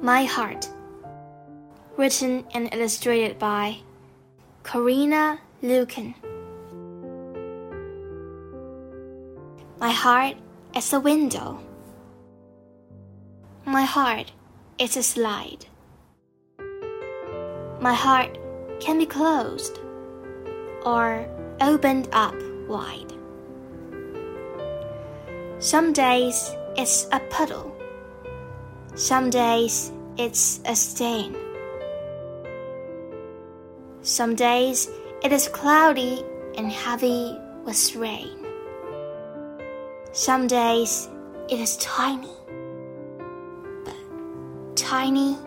My Heart. Written and illustrated by Corinna Luyken. My heart is a window. My heart is a slide. My heart can be closed or opened up wide. Some days it's a puddle. Some days it's a stain. Some days it is cloudy and heavy with rain. Some days it is tiny, but tiny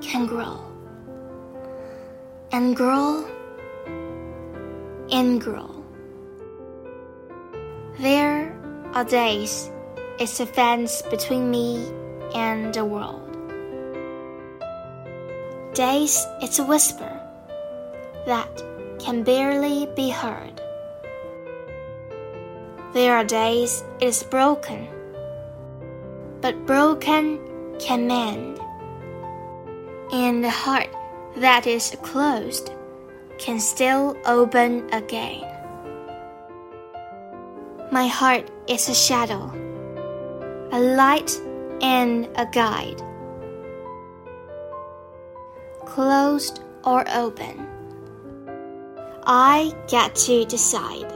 can grow and grow and grow. There are days it's a fence between me and the world. Days it's a whisper that can barely be heard. There are days it is broken, but broken can mend. And the heart that is closed can still open again. My heart is a shadow, a light and a guide. Closed or open, I get to decide.